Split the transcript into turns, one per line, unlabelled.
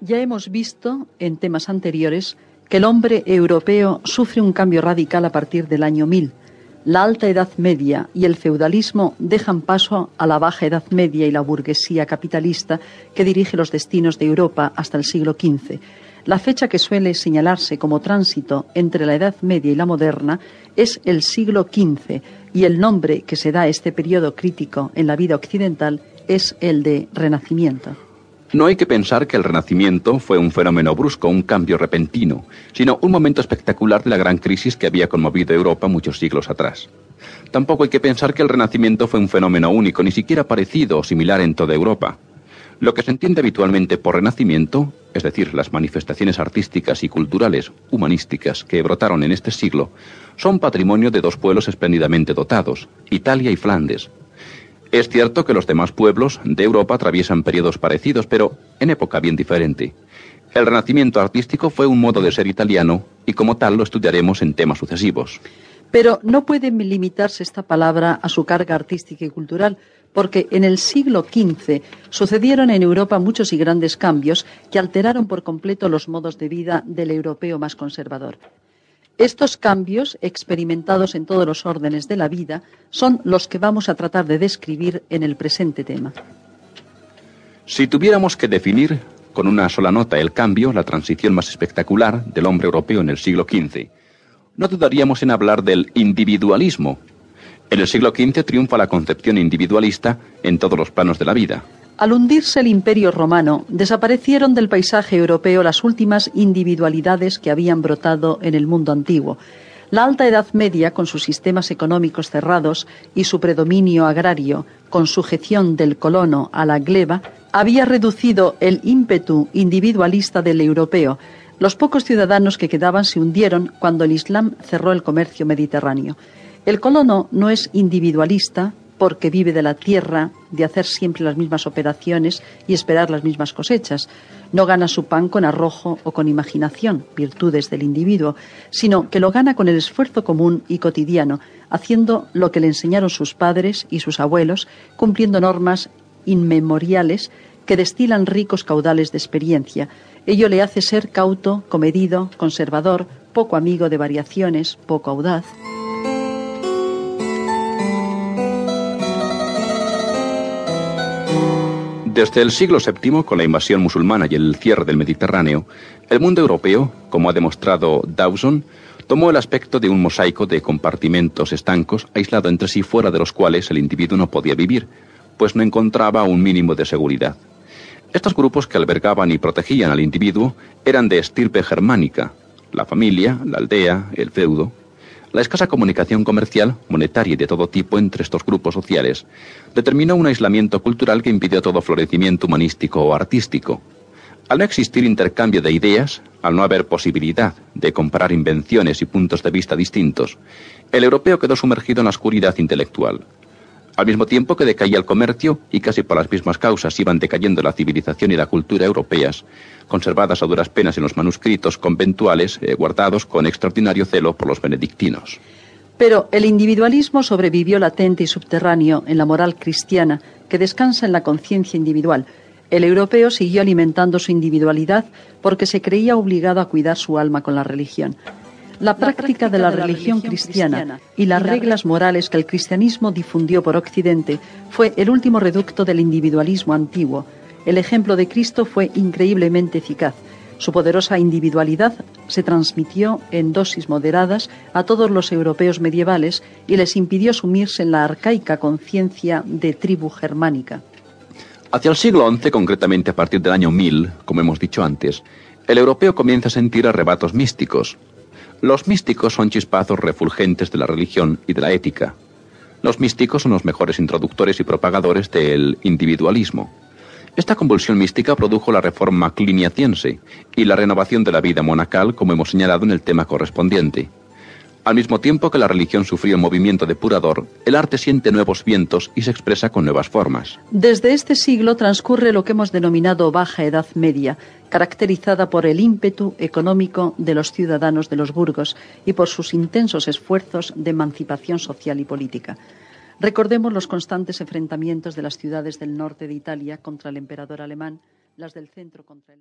Ya hemos visto en temas anteriores que el hombre europeo sufre un cambio radical a partir del año 1000. La alta edad media y el feudalismo dejan paso a la baja edad media y la burguesía capitalista que dirige los destinos de Europa hasta el siglo XV. La fecha que suele señalarse como tránsito entre la Edad Media y la moderna es el siglo XV y el nombre que se da a este periodo crítico en la vida occidental es el de Renacimiento.
No hay que pensar que el Renacimiento fue un fenómeno brusco, un cambio repentino, sino un momento espectacular de la gran crisis que había conmovido Europa muchos siglos atrás. Tampoco hay que pensar que el Renacimiento fue un fenómeno único, ni siquiera parecido o similar en toda Europa. Lo que se entiende habitualmente por Renacimiento, es decir, las manifestaciones artísticas y culturales, humanísticas, que brotaron en este siglo, son patrimonio de dos pueblos espléndidamente dotados, Italia y Flandes, es cierto que los demás pueblos de Europa atraviesan periodos parecidos, pero en época bien diferente. El renacimiento artístico fue un modo de ser italiano y como tal lo estudiaremos en temas sucesivos.
Pero no puede limitarse esta palabra a su carga artística y cultural, porque en el siglo XV sucedieron en Europa muchos y grandes cambios que alteraron por completo los modos de vida del europeo más conservador. Estos cambios, experimentados en todos los órdenes de la vida, son los que vamos a tratar de describir en el presente tema.
Si tuviéramos que definir con una sola nota el cambio, la transición más espectacular del hombre europeo en el siglo XV, no dudaríamos en hablar del individualismo. En el siglo XV triunfa la concepción individualista en todos los planos de la vida.
Al hundirse el imperio romano, desaparecieron del paisaje europeo las últimas individualidades que habían brotado en el mundo antiguo. La alta Edad Media, con sus sistemas económicos cerrados y su predominio agrario, con sujeción del colono a la gleba, había reducido el ímpetu individualista del europeo. Los pocos ciudadanos que quedaban se hundieron cuando el Islam cerró el comercio mediterráneo. El colono no es individualista, porque vive de la tierra, de hacer siempre las mismas operaciones y esperar las mismas cosechas. No gana su pan con arrojo o con imaginación, virtudes del individuo, sino que lo gana con el esfuerzo común y cotidiano, haciendo lo que le enseñaron sus padres y sus abuelos, cumpliendo normas inmemoriales que destilan ricos caudales de experiencia. Ello le hace ser cauto, comedido, conservador, poco amigo de variaciones, poco audaz.
Desde el siglo VII, con la invasión musulmana y el cierre del Mediterráneo, el mundo europeo, como ha demostrado Dawson, tomó el aspecto de un mosaico de compartimentos estancos aislado entre sí fuera de los cuales el individuo no podía vivir, pues no encontraba un mínimo de seguridad. Estos grupos que albergaban y protegían al individuo eran de estirpe germánica, la familia, la aldea, el feudo, la escasa comunicación comercial, monetaria y de todo tipo entre estos grupos sociales determinó un aislamiento cultural que impidió todo florecimiento humanístico o artístico. Al no existir intercambio de ideas, al no haber posibilidad de comparar invenciones y puntos de vista distintos, el europeo quedó sumergido en la oscuridad intelectual. Al mismo tiempo que decaía el comercio y casi por las mismas causas iban decayendo la civilización y la cultura europeas, conservadas a duras penas en los manuscritos conventuales eh, guardados con extraordinario celo por los benedictinos.
Pero el individualismo sobrevivió latente y subterráneo en la moral cristiana que descansa en la conciencia individual. El europeo siguió alimentando su individualidad porque se creía obligado a cuidar su alma con la religión. La práctica de la religión cristiana y las reglas morales que el cristianismo difundió por Occidente fue el último reducto del individualismo antiguo, el ejemplo de Cristo fue increíblemente eficaz. Su poderosa individualidad se transmitió en dosis moderadas a todos los europeos medievales y les impidió sumirse en la arcaica conciencia de tribu germánica.
Hacia el siglo XI, concretamente a partir del año 1000, como hemos dicho antes, el europeo comienza a sentir arrebatos místicos. Los místicos son chispazos refulgentes de la religión y de la ética. Los místicos son los mejores introductores y propagadores del individualismo. Esta convulsión mística produjo la reforma cliniaciense y la renovación de la vida monacal, como hemos señalado en el tema correspondiente. Al mismo tiempo que la religión sufrió un movimiento depurador, el arte siente nuevos vientos y se expresa con nuevas formas.
Desde este siglo transcurre lo que hemos denominado Baja Edad Media, caracterizada por el ímpetu económico de los ciudadanos de los burgos y por sus intensos esfuerzos de emancipación social y política. Recordemos los constantes enfrentamientos de las ciudades del norte de Italia contra el emperador alemán, las del centro contra el